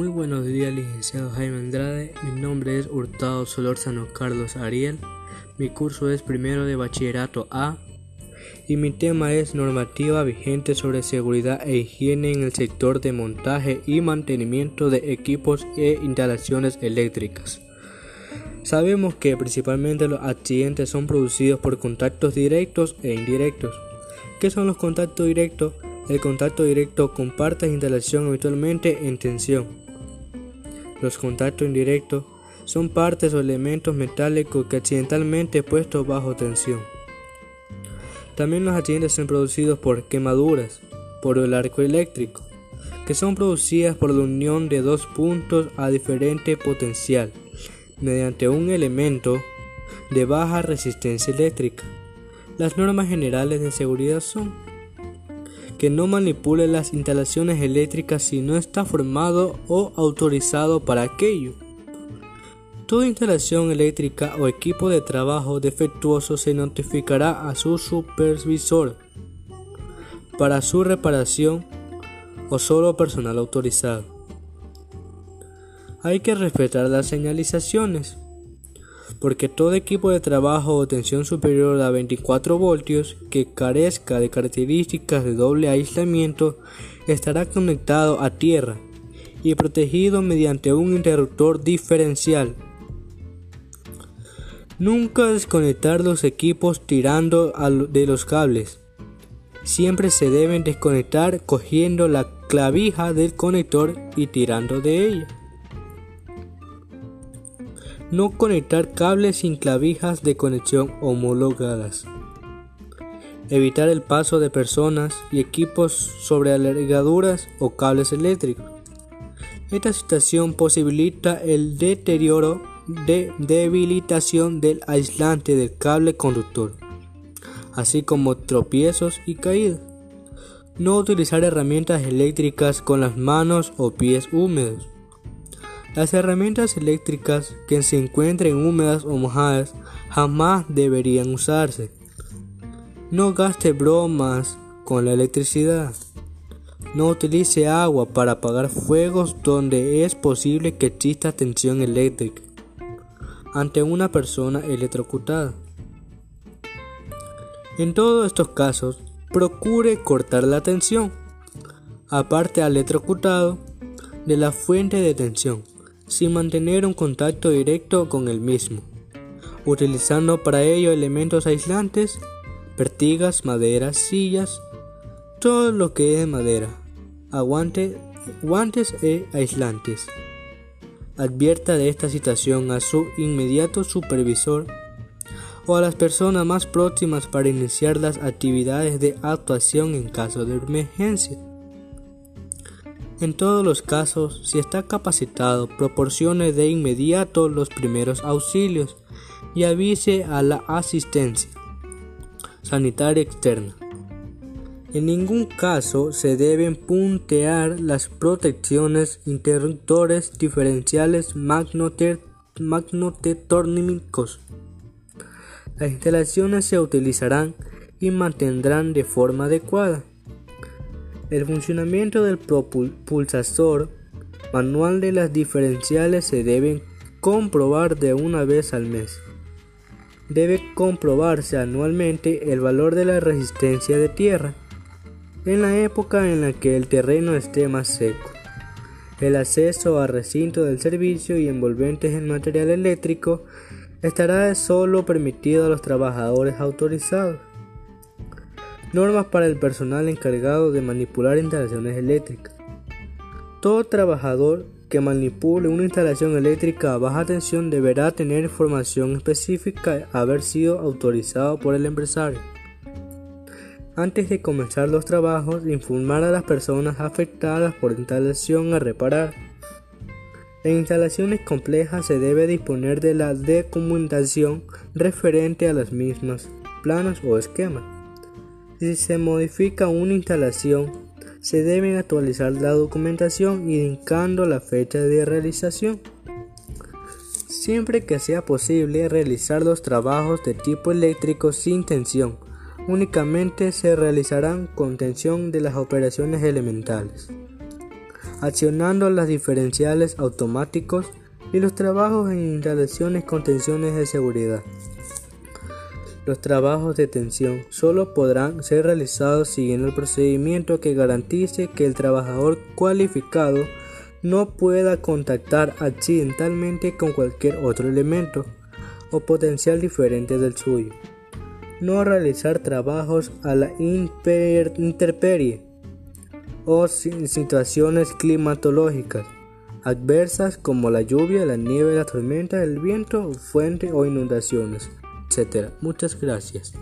Muy buenos días, licenciado Jaime Andrade. Mi nombre es Hurtado Solórzano Carlos Ariel. Mi curso es primero de bachillerato A y mi tema es normativa vigente sobre seguridad e higiene en el sector de montaje y mantenimiento de equipos e instalaciones eléctricas. Sabemos que principalmente los accidentes son producidos por contactos directos e indirectos. ¿Qué son los contactos directos? El contacto directo con partes de instalación habitualmente en tensión. Los contactos indirectos son partes o elementos metálicos que accidentalmente puestos bajo tensión. También los accidentes son producidos por quemaduras por el arco eléctrico, que son producidas por la unión de dos puntos a diferente potencial mediante un elemento de baja resistencia eléctrica. Las normas generales de seguridad son que no manipule las instalaciones eléctricas si no está formado o autorizado para aquello. Toda instalación eléctrica o equipo de trabajo defectuoso se notificará a su supervisor para su reparación o solo personal autorizado. Hay que respetar las señalizaciones, porque todo equipo de trabajo o tensión superior a 24 voltios que carezca de características de doble aislamiento estará conectado a tierra y protegido mediante un interruptor diferencial Nunca desconectar los equipos tirando de los cables. Siempre se deben desconectar cogiendo la clavija del conector y tirando de ella. No conectar cables sin clavijas de conexión homologadas. Evitar el paso de personas y equipos sobre alargaduras o cables eléctricos. Esta situación posibilita el deterioro de debilitación del aislante del cable conductor, así como tropiezos y caídas. No utilizar herramientas eléctricas con las manos o pies húmedos. Las herramientas eléctricas que se encuentren húmedas o mojadas jamás deberían usarse. No gaste bromas con la electricidad. No utilice agua para apagar fuegos donde es posible que exista tensión eléctrica ante una persona electrocutada. En todos estos casos, procure cortar la tensión, aparte al electrocutado, de la fuente de tensión, sin mantener un contacto directo con el mismo, utilizando para ello elementos aislantes, pertigas, maderas, sillas, todo lo que es madera, aguante, guantes e aislantes advierta de esta situación a su inmediato supervisor o a las personas más próximas para iniciar las actividades de actuación en caso de emergencia. En todos los casos, si está capacitado, proporcione de inmediato los primeros auxilios y avise a la asistencia sanitaria externa. En ningún caso se deben puntear las protecciones, interruptores diferenciales magnotetórnicos. Las instalaciones se utilizarán y mantendrán de forma adecuada. El funcionamiento del propulsor manual de las diferenciales se debe comprobar de una vez al mes. Debe comprobarse anualmente el valor de la resistencia de tierra en la época en la que el terreno esté más seco. El acceso a recinto del servicio y envolventes en material eléctrico estará solo permitido a los trabajadores autorizados. Normas para el personal encargado de manipular instalaciones eléctricas. Todo trabajador que manipule una instalación eléctrica a baja tensión deberá tener formación específica haber sido autorizado por el empresario. Antes de comenzar los trabajos, informar a las personas afectadas por instalación a reparar. En instalaciones complejas se debe disponer de la documentación referente a las mismas, planos o esquemas. Si se modifica una instalación, se debe actualizar la documentación indicando la fecha de realización. Siempre que sea posible realizar los trabajos de tipo eléctrico sin tensión, únicamente se realizarán con tensión de las operaciones elementales. accionando las diferenciales automáticos y los trabajos en instalaciones con tensiones de seguridad. Los trabajos de tensión solo podrán ser realizados siguiendo el procedimiento que garantice que el trabajador cualificado no pueda contactar accidentalmente con cualquier otro elemento o potencial diferente del suyo. No realizar trabajos a la intemperie o situaciones climatológicas adversas como la lluvia, la nieve, la tormenta, el viento, fuente o inundaciones, Muchas gracias.